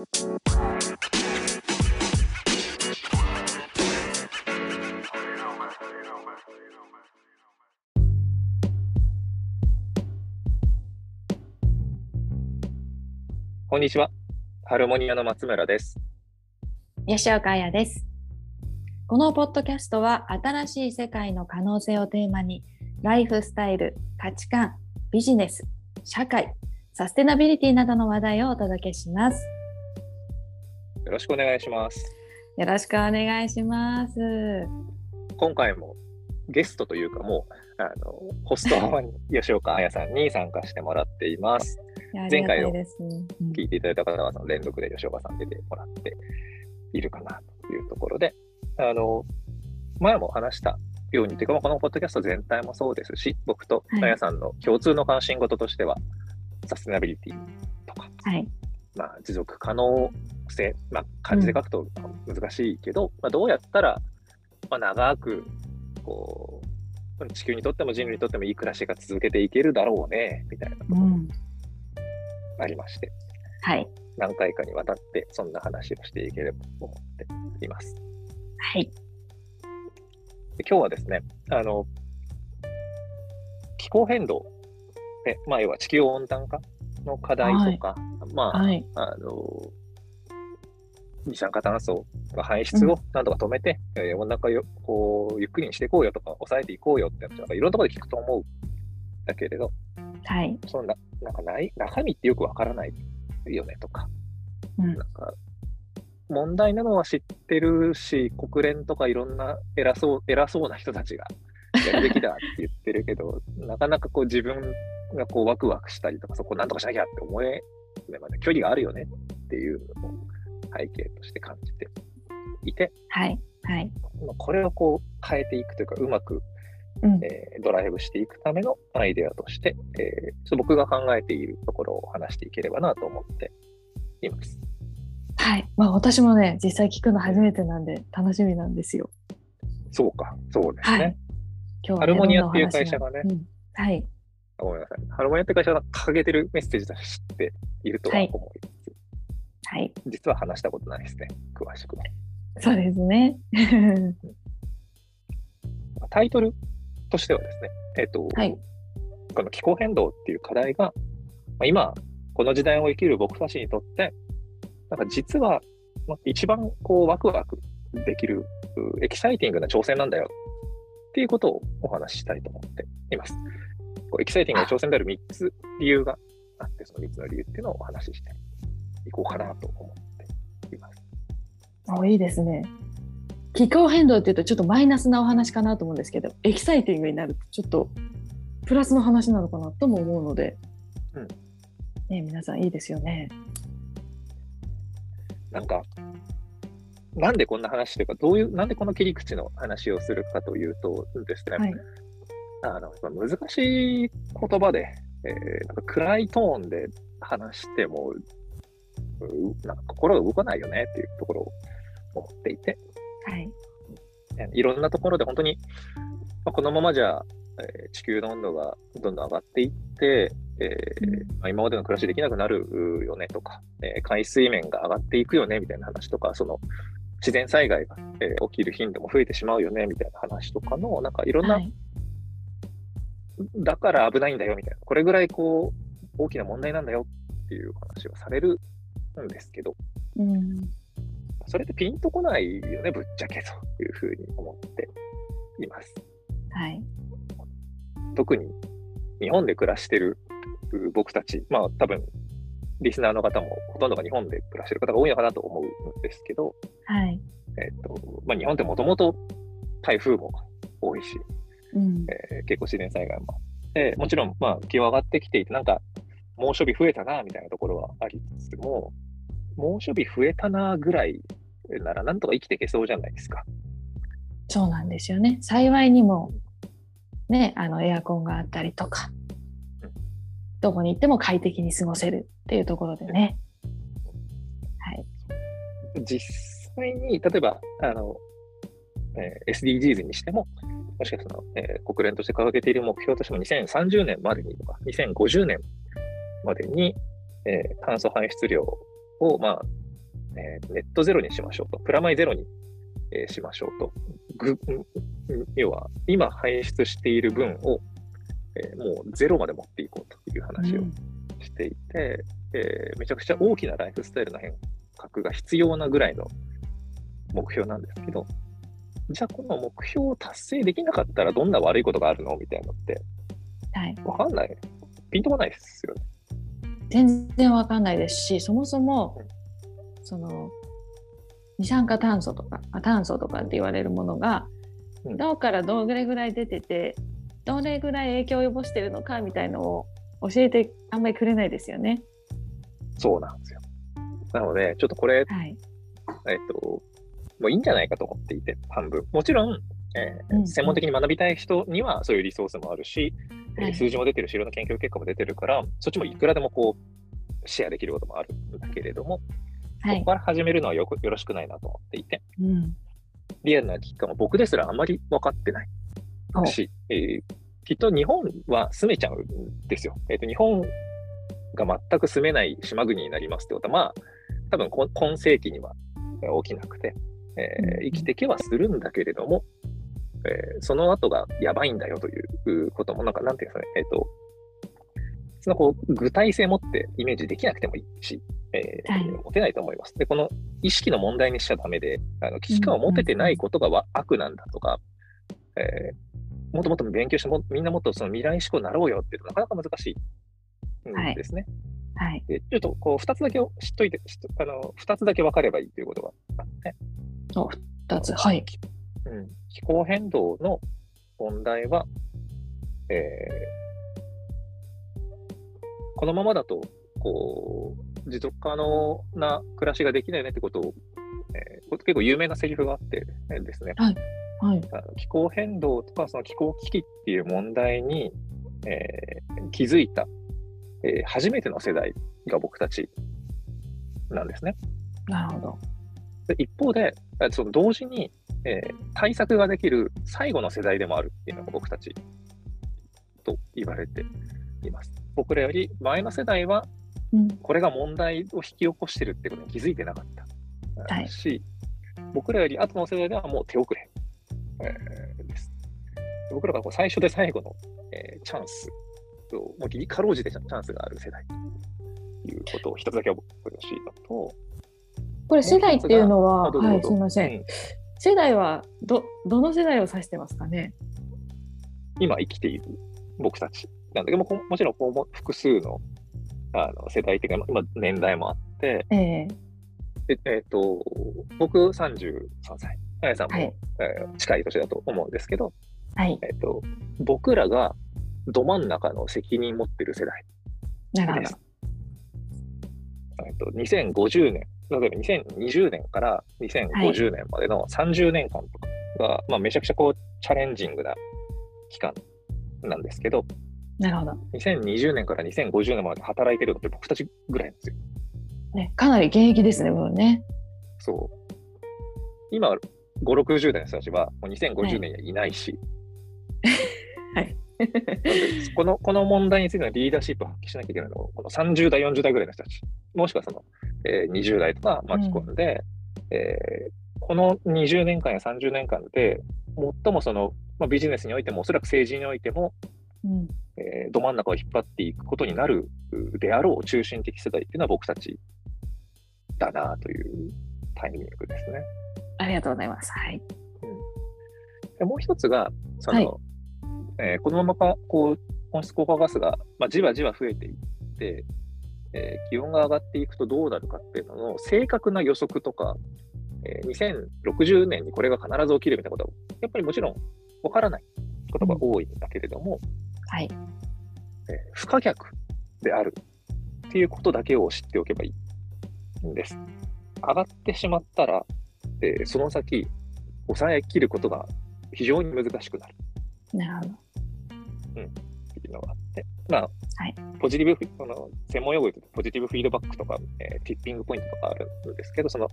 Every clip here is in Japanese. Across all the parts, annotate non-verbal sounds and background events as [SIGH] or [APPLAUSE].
こんにちは。ハルモニアの松村です。吉岡彩です。このポッドキャストは新しい世界の可能性をテーマにライフスタイル、価値観、ビジネス、社会、サステナビリティなどの話題をお届けします。よろしくお願いします。よろしくお願いします。今回もゲストというかもう、あのホストは吉岡彩さんに参加してもらっています。いや前回のありがたいです、うん聞いていただいた方はその連続で吉岡さん出てもらっているかなというところで、あの前も話したように、というかまあこのポッドキャスト全体もそうですし、僕とはい彩さんの共通の関心事としては、サステナビリティとか、はい。まあ、持続可能性、まあ、漢字で書くと難しいけど、まあ、どうやったら、まあ、長くこう地球にとっても人類にとってもいい暮らしが続けていけるだろうねみたいなところうん。がありまして、はい。何回かにわたってそんな話をしていければと思っています。はい。で今日はですね、あの気候変動、ねまあ、要は地球温暖化の課題とか、まあ、はい。あの二酸化炭素の排出をなんとか止めて、えー温暖化をこうゆっくりにしていこうよとか、抑えていこうよって話なんかいろんなところで聞くと思うんだけれど、はい。そのななんかない中身ってよくわからないよねとか、うんなんか問題なのは知ってるし、国連とかいろんな偉そう偉そうな人たちがやるべきだって言ってるけど、[LAUGHS] なかなかこう自分がこうワクワクしたりとか、そこをなんとかしなきゃって思えるまで距離があるよねっていうのを背景として感じていて、はい。はい。まあこれをこう変えていくというか、うまく、うん。えードライブしていくためのアイデアとして、えーち僕が考えているところを話していければなと思っています。はい。まあ私もね、実際聞くの初めてなんで楽しみなんですよ。そうか、そうですね。はい今日は、ね、ハルモニアっていう会社がねうんはい。ごめんなさい。ハロモニアって会社が掲げてるメッセージとして知っているとは思います。はい。実は話したことないですね、詳しくは。そうですね。[LAUGHS] タイトルとしてはですね、えっ、と、はい。この気候変動っていう課題が、まあ、今、この時代を生きる僕たちにとって、なんか実は、まあ一番こうワクワクできる、うエキサイティングな挑戦なんだよっていうことをお話ししたいと思っています。こうエキサイティングな挑戦である3つ理由があって、その3つの理由っていうのをお話ししていこうかなと思っています。おいいですね。気候変動っていうとちょっとマイナスなお話かなと思うんですけど、エキサイティングになるとちょっとプラスの話なのかなとも思うので、うんね皆さんいいですよね。なんか、なんでこんな話というか、どういう、なんでこの切り口の話をするかというとですね、はい。あのまあ難しい言葉で、えーなんか暗いトーンで話しても、うなんか心が動かないよねっていうところを思っていて、はい。えいろんなところで本当に、まあ、このままじゃ、えー地球の温度がどんどん上がっていって、えーうんまあ、今までの暮らしできなくなるよねとか、えー海水面が上がっていくよねみたいな話とか、その自然災害が、えー起きる頻度も増えてしまうよねみたいな話とかの、なんかいろんな、はい。だから危ないんだよみたいな、これぐらいこう大きな問題なんだよっていう話をされるんですけど、うん。それってピンとこないよね、ぶっちゃけというふうに思っています。はい。特に日本で暮らしてるう僕たち、まあ多分リスナーの方もほとんどが日本で暮らしてる方が多いのかなと思うんですけど、はい。えっとまあ、日本ってもともと台風も多いし、うん。えー結構自然災害もあって、もちろんまあ気温上がってきていて、なんか猛暑日増えたなみたいなところはありつつも、猛暑日増えたなぐらいならなんとか生きていけそうじゃないですか。そうなんですよね。幸いにも、ね、あのエアコンがあったりとかうん、どこに行っても快適に過ごせるっていうところでね。はい。実際に、例えば、あの、えー SDGs にしても、もしかしたら、えー国連として掲げている目標としても2030年までにとか、2050年までに、えー炭素排出量を、まあ、えーネットゼロにしましょうと、プラマイゼロに、えーしましょうと、ぐうん要は今排出している分を、えーもうゼロまで持っていこうという話をうん。していて、えーめちゃくちゃ大きなライフスタイルの変革が必要なぐらいの目標なんですけど、じゃあこの目標を達成できなかったらどんな悪いことがあるの？みたいなのってはい、わかんない。ピンとこないですよね。全然わかんないですしそもそもその二酸化炭素とかあ炭素とかって言われるものがうんどうからどれぐらい出ててどれぐらい影響を及ぼしてるのかみたいのを教えてあんまりくれないですよね。そうなんですよ。なので、ちょっとこれ、はい、えっと、もういいんじゃないかと思っていて、半分。もちろん、えーうん。専門的に学びたい人にはそういうリソースもあるし、えーはい数字も出てるし、いろんな研究結果も出てるから、そっちもいくらでもこう、シェアできることもあるんだけれども、はい。ここから始めるのはよくよろしくないなと思っていて、うん、リアルな危機感は僕ですらあまり分かってないおし、えーきっと日本は住めちゃうんですよ。えっ、と、日本が全く住めない島国になりますってことは、まあ、多分こ今世紀にはえー起きなくて、えーうん生きていけはするんだけれども、えーその後がやばいんだよということも、なんか、なんていうんですかね、えっ、と、そのこう具体性持ってイメージできなくてもいいし、えーはい。持てないと思います。で、この意識の問題にしちゃダメで、あの危機感を持ててないことがわ悪なんだとか、えーもっともっと勉強しても、みんなもっとその未来志向になろうよっていうとなかなか難しいんですね。はい、でちょっとこう2つだけを知っといて、あの2つだけ分かればいいということがあって、お二つ。はいうん、気候変動の問題は、えーこのままだとこう持続可能な暮らしができないねってことを、えーこれ結構有名なセリフがあってえーですね、はい。あの気候変動とかその気候危機っていう問題に、えー気づいた、えー初めての世代が僕たちなんですね。なるほど。で一方で、えその同時に、えー対策ができる最後の世代でもあるっていうのが僕たちと言われています。僕らより前の世代は、うん。これが問題を引き起こしてるってことに気づいてなかった、はい。し、僕らより後の世代ではもう手遅れ、えーです。僕らがこう最初で最後の、えーチャンスを、もうギリかろうじてチャンスがある世代ということを一つだけ覚えてほしいのと、これ世代っていうのははいすみません世代はどどの世代を指してますかね？今生きている僕たちなんだけども、こもちろんこうも複数のあの世代的な、今年代もあって、ええ。ええっと僕33歳、あやさんも、はい。えー近い年だと思うんですけど、はい。えっと僕らがど真ん中の責任持ってる世代なるほど。です。えっと2050年、例えば2020年から2050年までの30年間とかが、まあ、めちゃくちゃこうチャレンジングな期間なんですけど、なるほど、2020年から2050年まで働いてるのって僕たちぐらいなんですよ。ね、かなり現役ですねもうねそう。今、5、60代の人たちはもう2050年にはいないし、はいこのこの問題についてのリーダーシップを発揮しなきゃいけないのは、この30代、40代ぐらいの人たち、もしくはその、えー20代とか巻き込ん。で、えーこの20年間や30年間で、最もその、まあ、ビジネスにおいても、おそらく政治においても、うん。えーど真ん中を引っ張っていくことになるであろう中心的世代っていうのは僕たちだなというタイミングですね。ありがとうございます。はい。でもう一つが、そのえーこのままこう温室効果ガスが、まあ、じわじわ増えていって、えー気温が上がっていくとどうなるかっていうのの正確な予測とか、えー2060年にこれが必ず起きるみたいなことは、やっぱりもちろんわからないことが多いんだけれども、はい。えー不可逆であるっていうことだけを知っておけばいいんです。上がってしまったら、えーその先、抑えきることが非常に難しくなる。なるほどっていうのがあって、まあ、はい。ポジティブその、専門用語で言うとポジティブフィードバックとか、えーティッピングポイントとかあるんですけど、その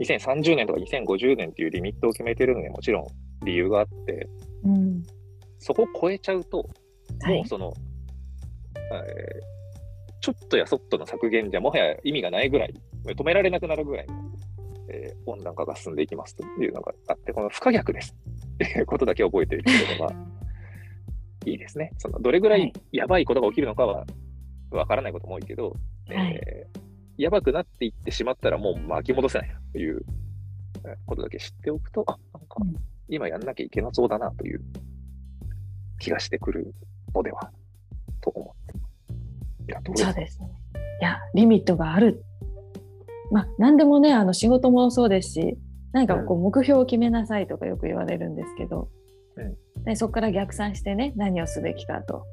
2030年とか2050年っていうリミットを決めてるのにはもちろん理由があって、うん。そこを超えちゃうと、はい。もうその、えーちょっとやそっとの削減じゃもはや意味がないぐらい、止められなくなるぐらいの温暖化が進んでいきますというのがあって、この不可逆です。っていうことだけ覚えているのがいいですね。そのどれぐらいやばいことが起きるのかはわからないことも多いけど、はい、えー、やばくなっていってしまったらもう巻き戻せないということだけ知っておくと、あ、なんか今やんなきゃいけなそうだなという気がしてくるのではと思っていやそうですね。いや、リミットがある。まあ、何でもね、あの仕事もそうですし、何かこう目標を決めなさいとかよく言われるんですけど、うん、でそこから逆算してね、何をすべきかと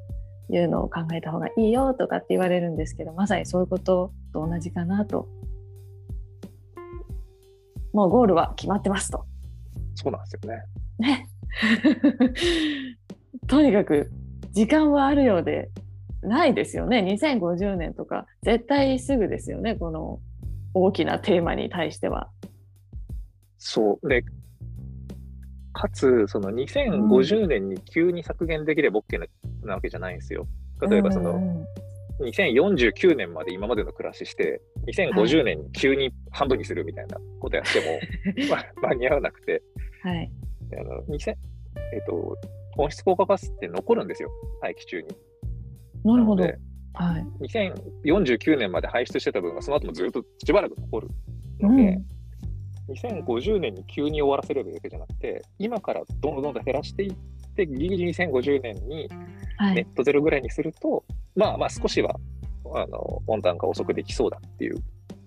いうのを考えた方がいいよとかって言われるんですけど、まさにそういうことと同じかなと。もうゴールは決まってますと。そうなんですよね。ね。[LAUGHS] とにかく時間はあるようでないですよね2050年とか絶対すぐですよねこの大きなテーマに対しては。そうでかつその2050年に急に削減できれば OK な,、なわけじゃないんですよ。例えばその、うん2049年まで今までの暮らしして2050年に急に半分にするみたいなことやっても、[LAUGHS] はい、間に合わなくて、はい、あの2000えっ、ー、と温室効果ガスって残るんですよ、大気中に。なるほど。はい、2049年まで排出してた分がその後もずっとしばらく残るので、うん、2050年に急に終わらせるわけじゃなくて、今からどんどんどんどん減らしていって、ギリギリ2050年にネットゼロぐらいにすると、はい、まあまあ少しはあの温暖化遅くできそうだっていう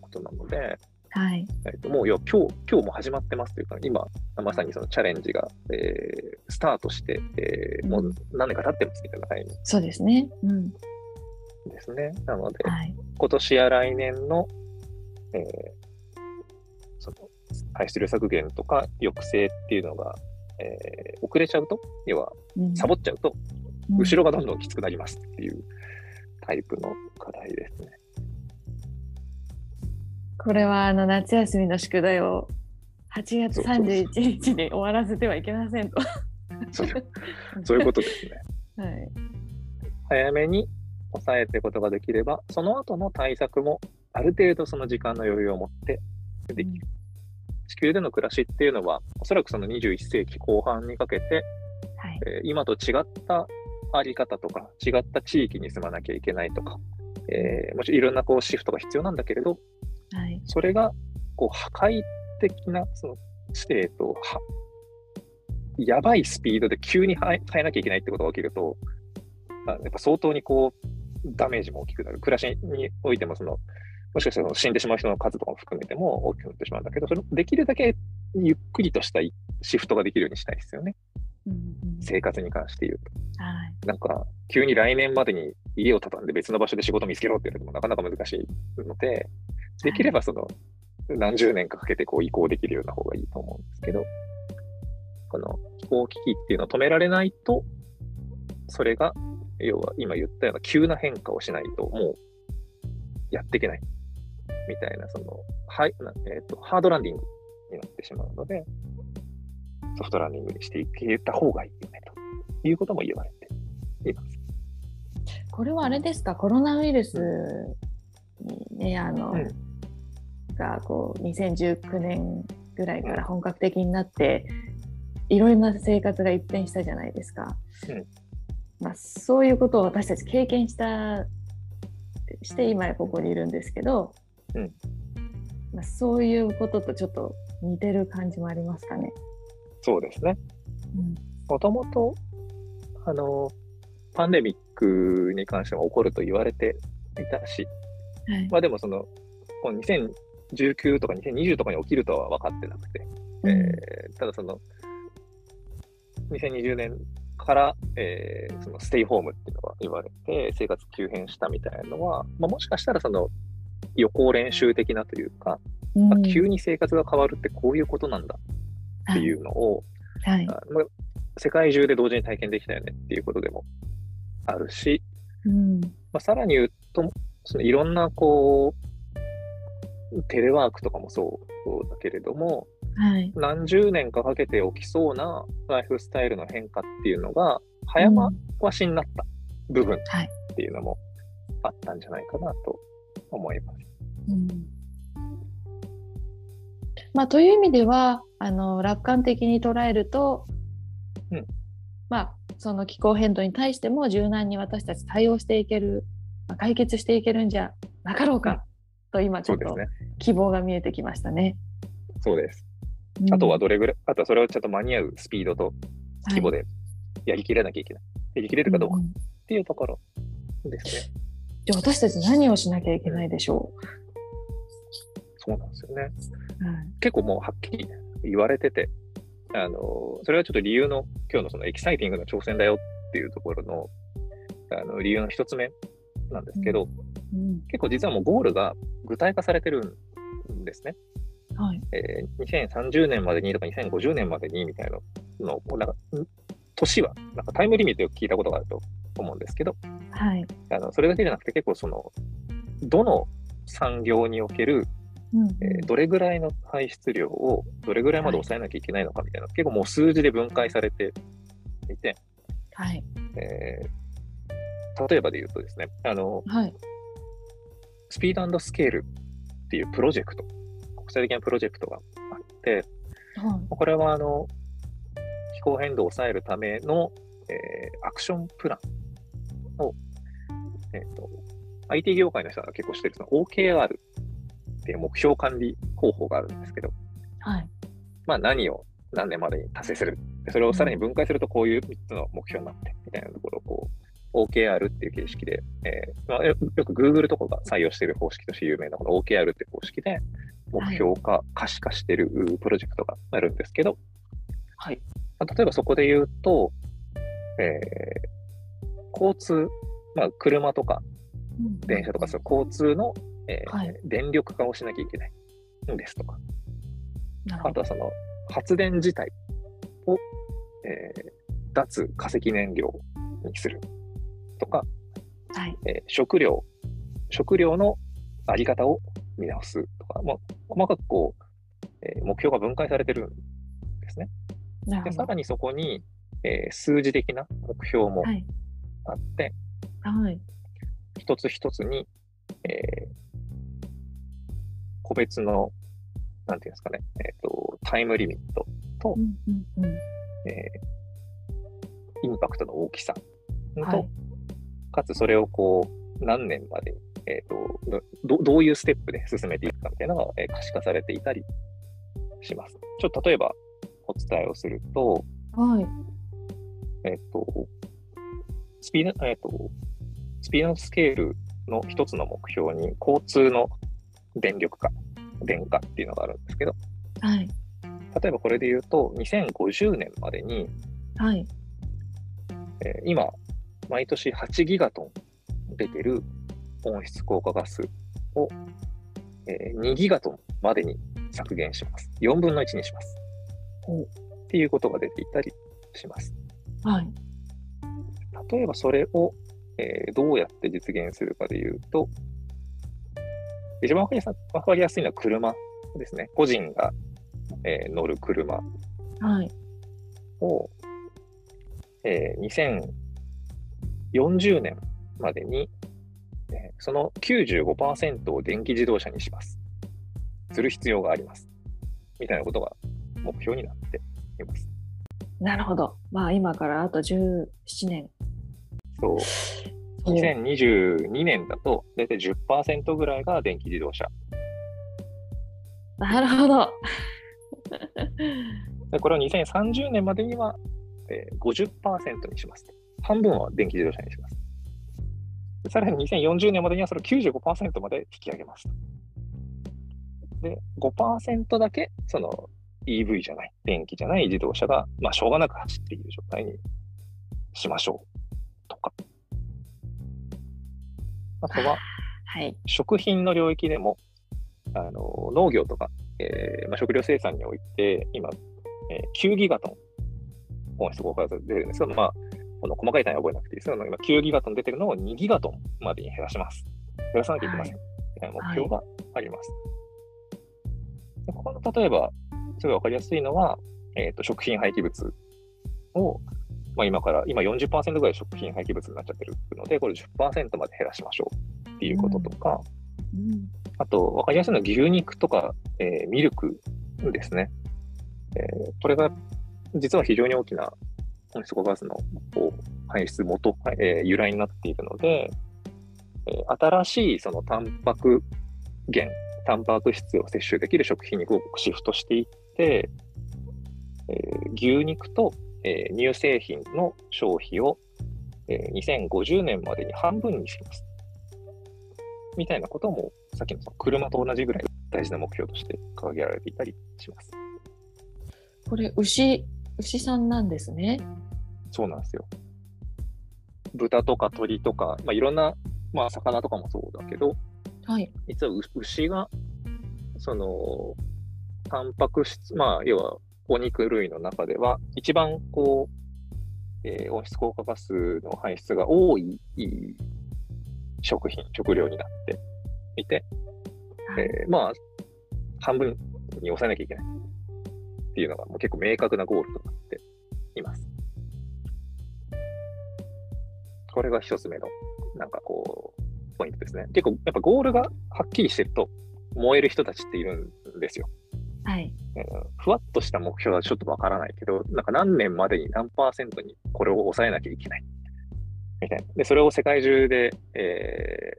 ことなので、はい、えっと、もう今日今日も始まってますというか、今、まさにそのチャレンジが、えー、スタートして、えー、もう何年か経ってますみたいなタイミング、そうですね。うん、ですね。なので、はい、今年や来年の、えー、排出量削減とか抑制っていうのが、えー、遅れちゃうと、要は、サボっちゃうと、うん、後ろがどんどんきつくなりますっていうタイプの課題ですね。これはあの夏休みの宿題を8月31日に終わらせてはいけませんと。そうそういうことですね。[LAUGHS] はい、早めに抑えてことができれば、その後の対策もある程度その時間の余裕を持ってできる。うん、地球での暮らしっていうのは、おそらくその21世紀後半にかけて、はい、えー、今と違ったあり方とか、違った地域に住まなきゃいけないとか、えー、もちろんいろんなこうシフトが必要なんだけれど、はい、それがこう破壊的なそのステートをやばいスピードで急に変えなきゃいけないってことが起きると、やっぱ相当にこうダメージも大きくなる。暮らしにおいてもその、もしかしたら死んでしまう人の数とかも含めても大きくなってしまうんだけど、それできるだけゆっくりとしたシフトができるようにしたいですよね。うんうん、生活に関して言うと。はい、なんか、急に来年までに家を畳んで別の場所で仕事見つけろって言われてもなかなか難しいので、できればその、何十年かかけてこう移行できるような方がいいと思うんですけど、この気候危機っていうのを止められないと、それが、要は今言ったような急な変化をしないと、もうやっていけない。みたいな、その、はい、えっ、ー、と、ハードランディングになってしまうので、ソフトランディングにしていけた方がいいよね、ということも言われています。これはあれですか、コロナウイルスにね、あの、うん、がこう2019年ぐらいから本格的になって、いろいろな生活が一変したじゃないですか。うんまあ、そういうことを私たち経験したして今ここにいるんですけど、うんまあ、そういうこととちょっと似てる感じもありますかね。そうですね。もともとあのパンデミックに関しては起こると言われていたし、はい、まあでもそのこの2019とか2020とかに起きるとは分かってなくて、うん、えー、ただその2020年から、えー、そのステイホームっていうのが言われて生活急変したみたいなのは、まあ、もしかしたらその予行練習的なというか、うん、まあ、急に生活が変わるってこういうことなんだっていうのを、はい、まあ、世界中で同時に体験できたよねっていうことでもあるし、うん。まあ、さらに言うとそのいろんなこうテレワークとかもそうだけれども、はい、何十年かかけて起きそうなライフスタイルの変化っていうのが早回しになった部分っていうのもあったんじゃないかなと思います。うんまあ、という意味ではあの楽観的に捉えると、うんまあ、その気候変動に対しても柔軟に私たち対応していける、まあ、解決していけるんじゃなかろうか、と今ちょっと。希望が見えてきましたね。そうです。うんあとはどれぐらい、あとはそれをちゃんと間に合うスピードと規模でやりきれなきゃいけない。やりきれるかどうかっていうところですね。じゃあ私たち何をしなきゃいけないでしょそうなんですよね。う、はい。結構もうはっきり言われてて、あの、それはちょっと理由の、今日のそのエキサイティングの挑戦だよっていうところの、あの理由の一つ目なんですけど、うん。結構実はもうゴールが具体化されてるんですね。はい。えー2030年までにとか2050年までにみたいなのを、なんか、ん年は、なんかタイムリミットを聞いたことがあると思うんですけど、はい。あのそれだけじゃなくて結構その、どの産業における、うんえーどれぐらいの排出量をどれぐらいまで抑えなきゃいけないのかみたいな、結構もう数字で分解されていて、はい。えー例えばで言うとですね、あの、はい。スピードスケールっていうプロジェクト、国際的なプロジェクトがあって、はい。これはあの気候変動を抑えるための、えーアクションプランを、えーと IT 業界の人が結構してるその OKR っていう目標管理方法があるんですけど、はい。まあ、何を何年までに達成する。でそれをさらに分解するとこういう3つの目標になって、みたいなところをこう OKR っていう形式で、えーまあ、よよく Google とかが採用している方式として有名なこの OKR っていう方式で目標化、可視化しているうプロジェクトがあるんですけど、はい。まあ例えばそこで言うと、えー交通、まあ、車とかうん。電車とかそう交通の、えーはい。電力化をしなきゃいけないんですとか、あとはその発電自体を、えー脱化石燃料にするとか、はい。えー食料、食料のあり方を見直すとか、まあ、細かくこう、えー目標が分解されてるんですね。で、さらにそこに、えー数字的な目標もはいあって、はい。一つ一つに、えー個別の、なんていうんですかね、えっ、と、タイムリミットとう、んうんうん。えーインパクトの大きさと、はい。かつそれをこう、何年までに、えっ、とど、どういうステップで進めていくかみたいなのが、えー可視化されていたりします。ちょっと例えばお伝えをすると、はい。えっ、と、スピード、えっ、と、スピードスケールの一つの目標に、交通の電力化、電化っていうのがあるんですけど、はい例えばこれで言うと、2050年までに、はいえー今、毎年8ギガトン出てる温室効果ガスを、えー2ギガトンまでに削減します。4分の1にします。っていうことが出ていたりします。はい例えばそれを、えーどうやって実現するかでいうと、一番わかりやすわかりやすいのは車ですね。個人が、えー乗る車はいを、えー2040年までに、えーその95%を電気自動車にします。する必要があります。みたいなことが目標になっています。なるほどまあ今からあと17年そう。そう2022年だと、大体10%ぐらいが電気自動車。なるほどでこれを2030年までには、えー50%にします。半分は電気自動車にします。でさらに2040年までにはそれを95%まで引き上げます。で、5%だけその EV じゃない、電気じゃない自動車が、まあ、しょうがなく走っている状態にしましょうとか。あとは、はい食品の領域でも、あの農業とか、えーまあ、食料生産において、今、えー9ギガトン温室効果ガス出てるんですけど、まあ、この細かい単位は覚えなくていいですけど、今9ギガトン出てるのを2ギガトンまでに減らします。減らさなきゃいけません。みたいな目標があります。でここの例えば、すごいわかりやすいのは、えーと食品廃棄物を、まあ、今から、今40%ぐらい食品廃棄物になっちゃってるので、これ10%まで減らしましょうっていうこととか、うんあと、わかりやすいのは牛肉とか、えーミルクですね。えー、これが実は非常に大きな温室効果ガスの排出元、えー、由来になっているので、えー、新しいそのタンパク源、タンパク質を摂取できる食品にシフトしていって、えー、牛肉と、えー、乳製品の消費を、えー、2050年までに半分にします。みたいなことも、さっきの車と同じぐらい大事な目標として掲げられていたりします。これ、牛、牛さんなんですね。そうなんですよ。豚とか鳥とか、まあ、いろんな、まあ、魚とかもそうだけど、はい、実は牛が、その、タンパク質、まあ、要はお肉類の中では、一番こう、えー、温室効果ガスの排出が多い食品、食料になっていて、はい、えー、まあ、半分に抑えなきゃいけないっていうのがもう結構明確なゴールとなっています。これが一つ目の、なんかこう、ポイントですね。結構、やっぱゴールがはっきりしてると、燃える人たちっているんですよ。はい。うん、ふわっとした目標はちょっとわからないけど、なんか何年までに何パーセントにこれを抑えなきゃいけない？みたいな。で、それを世界中で、え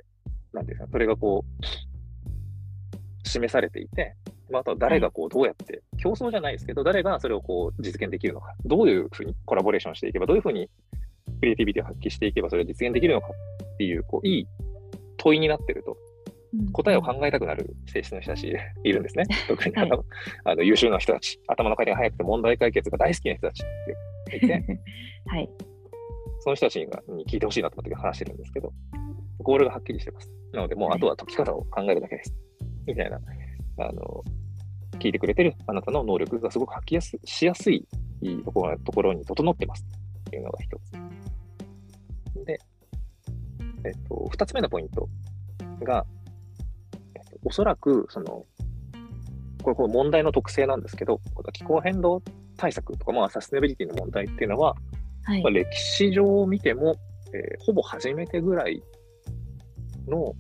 ー、なんていうか、それがこう、示されていて、まあ、あとは誰がこう、どうやって、競争じゃないですけど、誰がそれをこう、実現できるのか、どういうふうにコラボレーションしていけば、どういうふうにクリエイティビティを発揮していけば、それを実現できるのかっていう、こう、いい問いになってると、答えを考えたくなる性質の人たち [LAUGHS] いるんですね。[LAUGHS] 特にあの、はい、あの優秀な人たち、頭の回転が速くて問題解決が大好きな人たちっていて、[LAUGHS] はい、その人たちに聞いてほしいなと思って話してるんですけど、ゴールがはっきりしてます。なので、もうあとは解き方を考えるだけです。みたいな、あの、聞いてくれてるあなたの能力がすごく発揮やすしやすいところところに整ってますっていうのが一つ。で、えっと、二つ目のポイントが、えっと、おそらく、その、これ、これ問題の特性なんですけど、気候変動対策とか、まあ、サステナビリティの問題っていうのは、はい、まあ、歴史上を見ても、えー、ほぼ初めてぐらいの、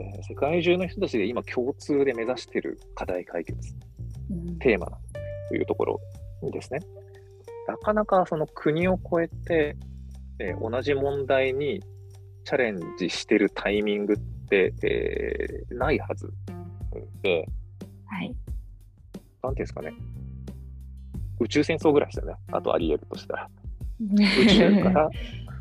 えー、世界中の人たちで今共通で目指している課題解決、うん、テーマというところですね。なかなかその国を越えて、えー、同じ問題にチャレンジしてるタイミングって、えー、ないはずで、はい。なんていうんですかね。宇宙戦争ぐらいですよね。あとあり得るとしたら。宇宙から、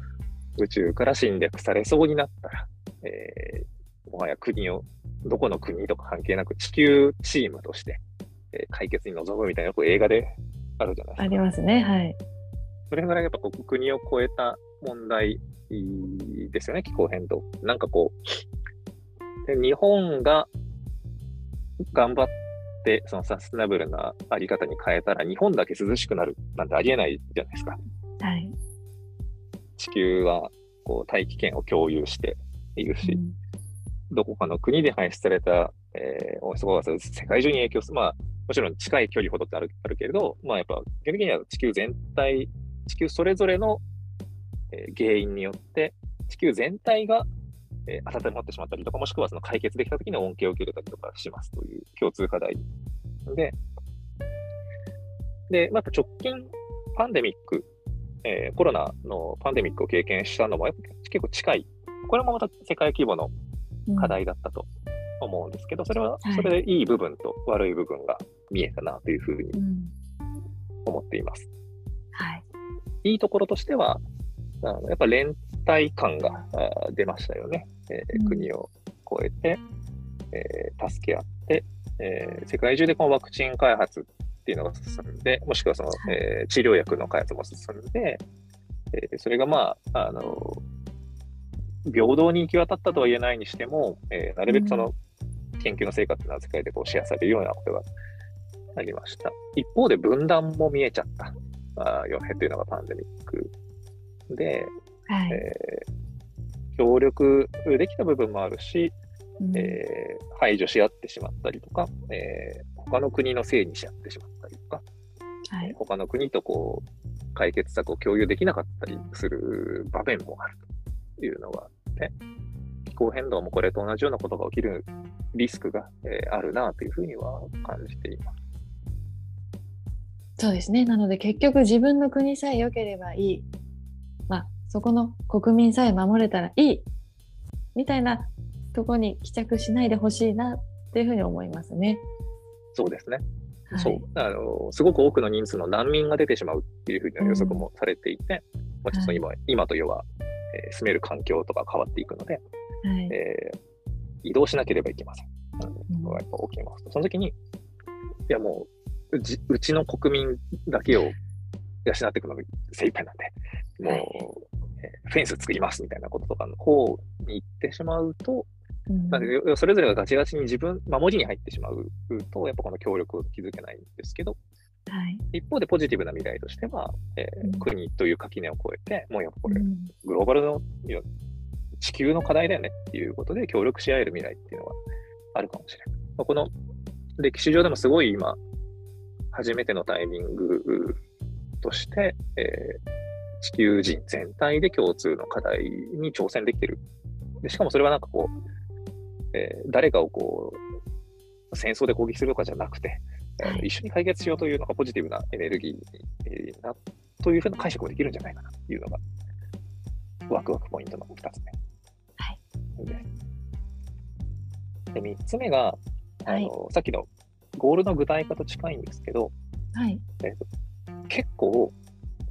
[LAUGHS] 宇宙から侵略されそうになったら、えー、もはや国を、どこの国とか関係なく地球チームとして、えー、解決に臨むみたいなよく映画であるじゃないですか。ありますね、はい。それぐらいやっぱ国を超えた問題ですよね、気候変動。なんかこう、で日本が頑張って、そのサステナブルなあり方に変えたら、日本だけ涼しくなるなんてありえないじゃないですか。はい、地球はこう大気圏を共有しているし、うん、どこかの国で排出された、えー、温室効果ガス世界中に影響する、まあ、もちろん近い距離ほどってあるあるけれど、まあ、やっぱ基本的には地球全体、地球それぞれの、えー、原因によって、地球全体が、えー、温まってしまったりとか、もしくはその解決できたときに恩恵を受けたりとかしますという共通課題で、で、また直近パンデミックえー、コロナのパンデミックを経験したのも結構近い。これもまた世界規模の課題だったと思うんですけど、うん、それは、それでいい部分と悪い部分が見えたなというふうに思っています。はい。いいところとしては、あのやっぱ連帯感が出ましたよね。えー、国を越えて、えー、助け合って、えー、世界中でこのワクチン開発っていうのが進んで、もしくはその、えー、治療薬の開発も進んで、えー、それがまあ、あの、平等に行き渡ったとは言えないにしても、えー、なるべくその研究の成果っていうのは世界でこうシェアされるようなことがありました。一方で分断も見えちゃった。あよねというのがパンデミックで、はい、えー、協力できた部分もあるし、うん、えー、排除し合ってしまったりとか、えー、他の国のせいにし合ってしまったりとか、はい、他の国とこう、解決策を共有できなかったりする場面もあるというのがあって、気候変動もこれと同じようなことが起きるリスクが、えー、あるなというふうには感じています。そうですね。なので結局自分の国さえ良ければいい。まあそこの国民さえ守れたらいい。みたいなとこに帰着しないでほしいなっていうふうに思いますね。そうですね。はい、そうあの。すごく多くの人数の難民が出てしまうっていうふうな予測もされていて、うん、まあ、ちょっと今、はい、今と要は、えー、住める環境とか変わっていくので、はい、えー、移動しなければいけません。うん、やっぱ起きます。その時に、いやもう、うちの国民だけを養っていくのが精一杯なんで、もう、えー、フェンス作りますみたいなこととかの方に行ってしまうと、うん、それぞれがガチガチに自分、守りに入ってしまうと、やっぱこの協力を築けないんですけど、はい、一方でポジティブな未来としては、えー、うん、国という垣根を越えて、もうやっぱこれ、グローバルの地球の課題だよねっていうことで協力し合える未来っていうのはあるかもしれない。まあ、この歴史上でもすごい今、初めてのタイミングとして、えー、地球人全体で共通の課題に挑戦できてる。でしかもそれはなんかこう、えー、誰かをこう、戦争で攻撃するとかじゃなくて、はい、一緒に解決しようというのがポジティブなエネルギーな、というふうな解釈もできるんじゃないかなというのが、ワクワクポイントの2つ目。はい。で、3つ目が、あの、はい、さっきのゴールの具体化と近いんですけど、はい。えーと、結構、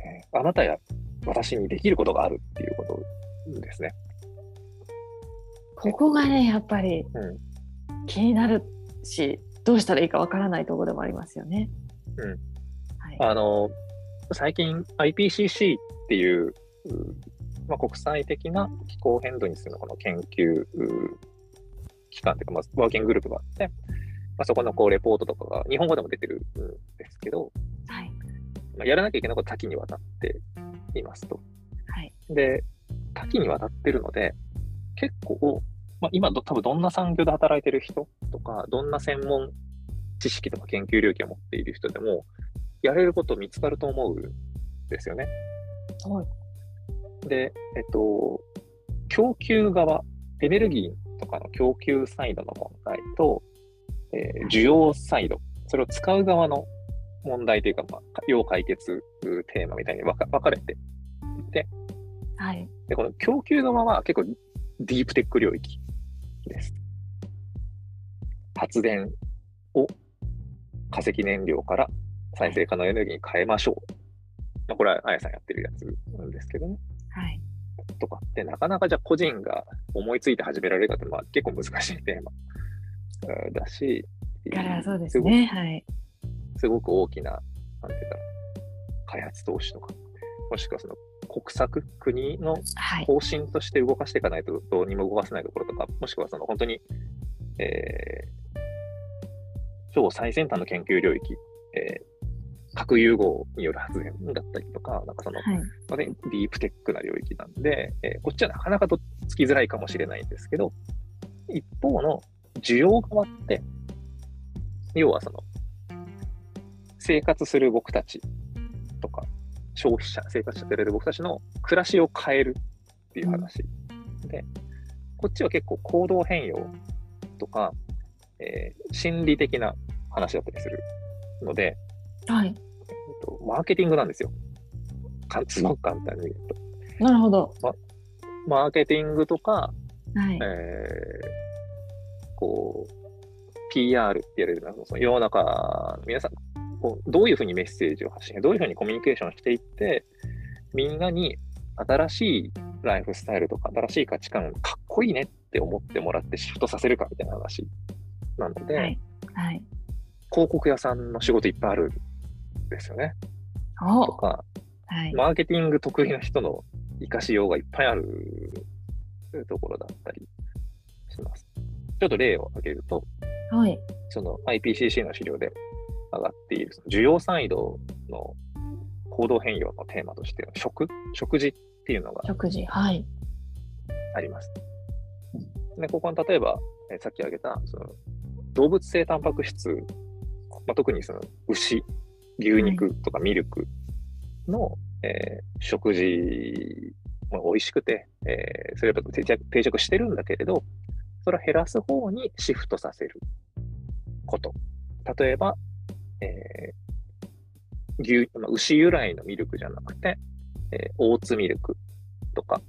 えー、あなたや私にできることがあるっていうことですね。ここがねやっぱり気になるし、どうしたらいいかわからないところでもありますよね。うん、はい、あの最近 IPCC っていう、まあ、国際的な気候変動についてのこの研究機関というか、まあ、ワーキンググループがあって、まあ、そこのこうレポートとかが日本語でも出てるんですけど、はいまあ、やらなきゃいけないこと多岐にわたっていますと。はい、で多岐にわたってるので結構まあ、今ど、多分どんな産業で働いてる人とか、どんな専門知識とか研究領域を持っている人でも、やれること見つかると思うんですよね。はい。で、えっと、供給側、エネルギーとかの供給サイドの問題と、えー、需要サイド、それを使う側の問題というか、まあ、要解決テーマみたいに分か分かれていて、はい、でこの供給側は結構ディープテック領域です。発電を化石燃料から再生可能エネルギーに変えましょう。まあ、これはあやさんやってるやつなんですけどね。はい。とかってなかなかじゃあ個人が思いついて始められるかってまあ結構難しいテーマだし、からそうですね。はい。すごく大きな、なんていうか、開発投資とか、もしくはその国策、国の方針として動かしていかないとどうにも動かせないところとか、はい、もしくはその本当に、えー、超最先端の研究領域、えー、核融合による発電だったりとか、なんかその、はい、ディープテックな領域なんで、えー、こっちはなかなかとっつきづらいかもしれないんですけど、一方の需要側って、要はその、生活する僕たちとか、消費者、生活者と言われる僕たちの暮らしを変えるっていう話。うん、で、こっちは結構行動変容とか、えー、心理的な話だったりするので、はい。えっと、マーケティングなんですよ。すごく簡単に言うと。なるほど。ま、マーケティングとか、はい、えー、こう、PR って言われるのは、その世の中の皆さん、こうどういうふうにメッセージを発信、どういうふうにコミュニケーションしていって、みんなに新しいライフスタイルとか、新しい価値観、かっこいいねって思ってもらってシフトさせるかみたいな話なので、はい。はい、広告屋さんの仕事いっぱいあるんですよね。とか、はい、マーケティング得意な人の活かしようがいっぱいあるところだったりします。ちょっと例を挙げると、はい、その IPCC の資料で上がっている、需要サイドの行動変容のテーマとしての食、食事っていうのが食事、はい。あります。で、ここに例えば、えさっき挙げたその動物性タンパク質、まあ、特にその牛、牛肉とかミルクの、はい、えー、食事も美味しくて、えー、それと定着定着してるんだけれど、それを減らす方にシフトさせること。例えば、えー、牛、まあ、牛由来のミルクじゃなくて、えー、オーツミルクとか、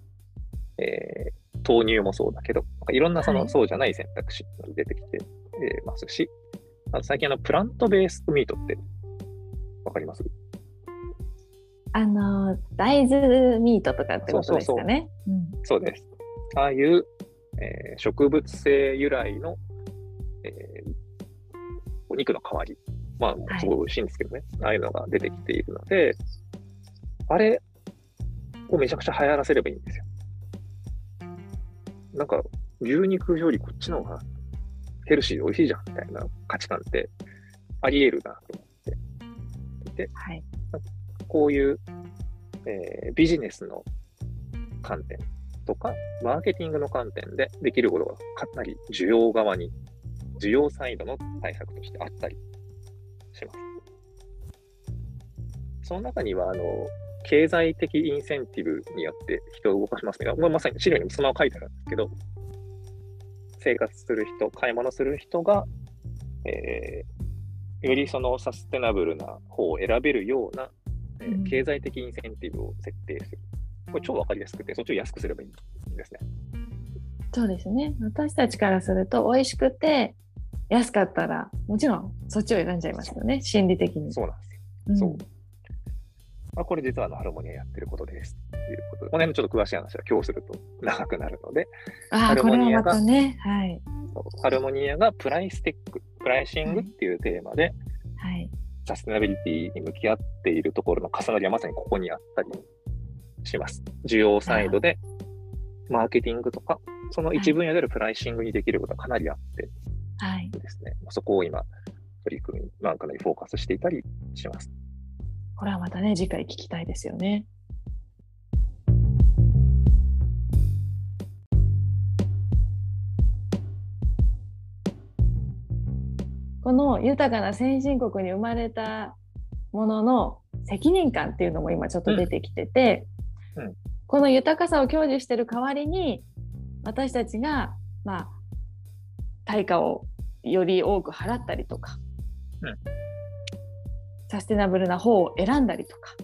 えー、豆乳もそうだけど、いろんなその、はい、そうじゃない選択肢が出てきてますし、あと最近あのプラントベースミートってわかります？あの大豆ミートとかってことですかね？そうです。ああいう、えー、植物性由来の、えー、お肉の代わり、まあ、すごい美味しいんですけどね、はい、ああいうのが出てきているので、あれをめちゃくちゃ流行らせればいいんですよ。なんか、牛肉よりこっちの方がヘルシーで美味しいじゃんみたいな価値観ってあり得るなと思っていて、はい、こういう、えー、ビジネスの観点とか、マーケティングの観点でできることがかなり需要側に、需要サイドの対策としてあったりします。その中には、あの、経済的インセンティブによって人を動かしますね。まさに資料にもそのまま書いてあるんですけど、生活する人、買い物する人が、えー、よりそのサステナブルな方を選べるような、えー、経済的インセンティブを設定する。これ超わかりやすくて、そっちを安くすればいいんですね。そうですね。私たちからすると、美味しくて、安かったら、もちろんそっちを選んじゃいますよね、心理的に。そうなんですよ。うん、そう。まあ、これ実はあのハルモニアやってることです。ということで、この辺のちょっと詳しい話は今日すると長くなるので、ハルモニアが、ね。はい、ハルモニアがプライステック、プライシングっていうテーマで、はい、サステナビリティに向き合っているところの重なりはまさにここにあったりします。需要サイドで、マーケティングとか、その一分野であるプライシングにできることがかなりあって、はい、ですね、そこを今、取り組みなんかにフォーカスしていたりします。これはまたね次回聞きたいですよね。この豊かな先進国に生まれたものの責任感っていうのも今ちょっと出てきてて、うんうん、この豊かさを享受してる代わりに私たちがまあ対価をより多く払ったりとか、うん、サステナブルな方を選んだりとか、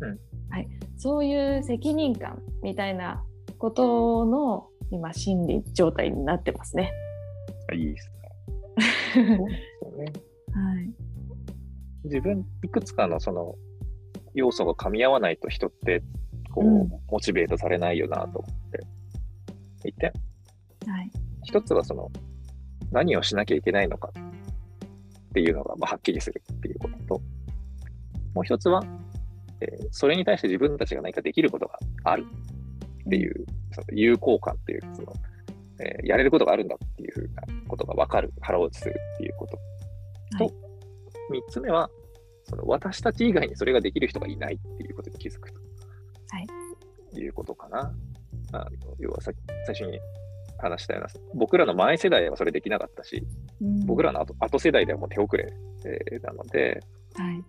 うん、はい、そういう責任感みたいなことの今心理状態になってますね。いいですね。そうですね。[LAUGHS] はい、自分いくつかのその要素が噛み合わないと人ってこう、うん、モチベートされないよなと思っていて、はい、一つはその何をしなきゃいけないのかっていうのがまあはっきりするっていうことと、もう一つは、えー、それに対して自分たちが何かできることがあるっていう、その有効感っていう、その、えー、やれることがあるんだっていうふうなことが分かる、腹落ちするっていうこと。と、はい、三つ目は、その私たち以外にそれができる人がいないっていうことに気づくと、はい、いうことかな。あの要はさ最初に話したような、僕らの前世代はそれできなかったし、うん、僕らの後後世代ではもう手遅れ、えー、なので、はい、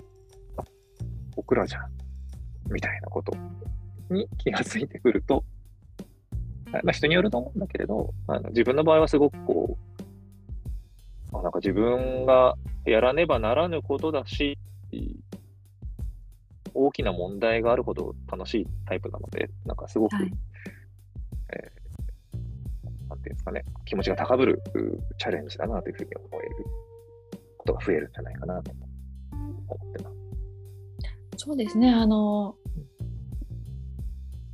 僕らじゃん、みたいなことに気がついてくると、[LAUGHS] まあ、人によると思うんだけれど、あの自分の場合はすごくこう、あなんか自分がやらねばならぬことだし、大きな問題があるほど楽しいタイプなので、なんかすごく、はい、えー、なんていうんですかね、気持ちが高ぶるチャレンジだなというふうに思えることが増えるんじゃないかなと思ってます。そうですねあの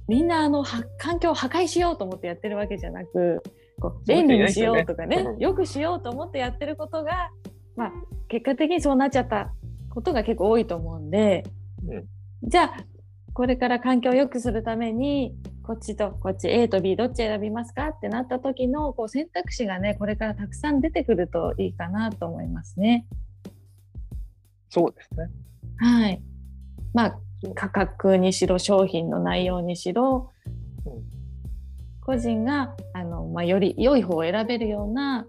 みんなあの環境を破壊しようと思ってやってるわけじゃなくこう便利にしようとかねよくしようと思ってやってることが、まあ、結果的にそうなっちゃったことが結構多いと思うんで、うん、じゃあこれから環境を良くするためにこっちとこっち A と B どっち選びますかってなった時のこう選択肢がねこれからたくさん出てくるといいかなと思いますね。そうですね。はい。まあ、価格にしろ商品の内容にしろ、うん、個人があの、まあ、より良い方を選べるような、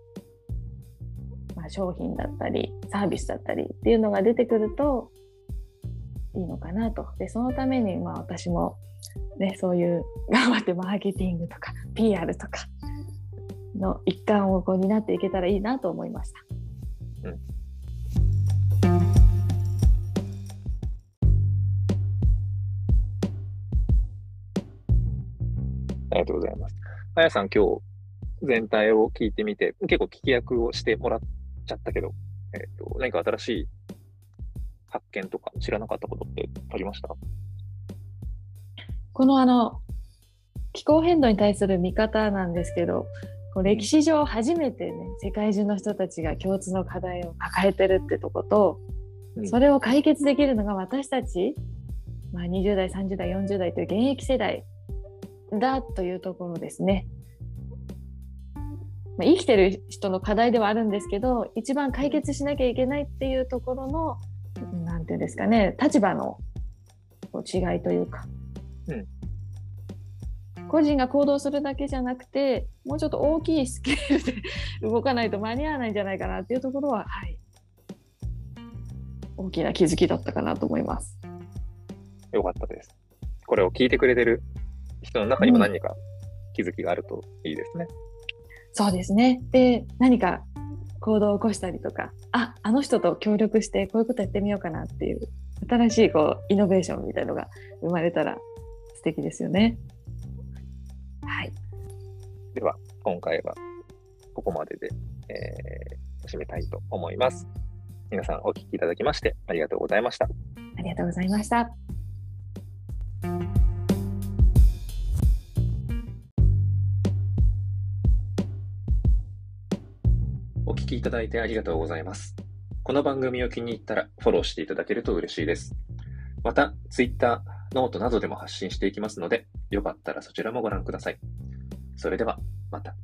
まあ、商品だったりサービスだったりっていうのが出てくるといいのかなと。でそのために、まあ、私も、ね、そういう頑張ってマーケティングとか PR とかの一環をこう担っていけたらいいなと思いました。うんありがとうございます。あやさん、今日全体を聞いてみて、結構聞き役をしてもらっちゃったけど、えーと、と何か新しい発見とか知らなかったことってありました？このあの気候変動に対する見方なんですけどこう歴史上初めてね世界中の人たちが共通の課題を抱えてるってとこと、うんそれを解決できるのが私たち、まあ、20代30代40代という現役世代だというところですね。まあ、生きてる人の課題ではあるんですけど一番解決しなきゃいけないっていうところのなんていうんですかね立場の違いというか、うん個人が行動するだけじゃなくてもうちょっと大きいスケールで [LAUGHS] 動かないと間に合わないんじゃないかなっていうところは、はい、大きな気づきだったかなと思います。よかったです。これを聞いてくれてる人の中にも何か気づきがあるといいですね。そうですね。で、何か行動を起こしたりとか、あ、あの人と協力してこういうことやってみようかなっていう、新しいこうイノベーションみたいのが生まれたら素敵ですよね。はい。では、今回はここまでで、えー締めたいと思います。皆さんお聞きいただきましてありがとうございました。ありがとうございました。お聞きいただいてありがとうございます。この番組を気に入ったらフォローしていただけると嬉しいです。また、Twitter、ノートなどでも発信していきますので、よかったらそちらもご覧ください。それでは、また。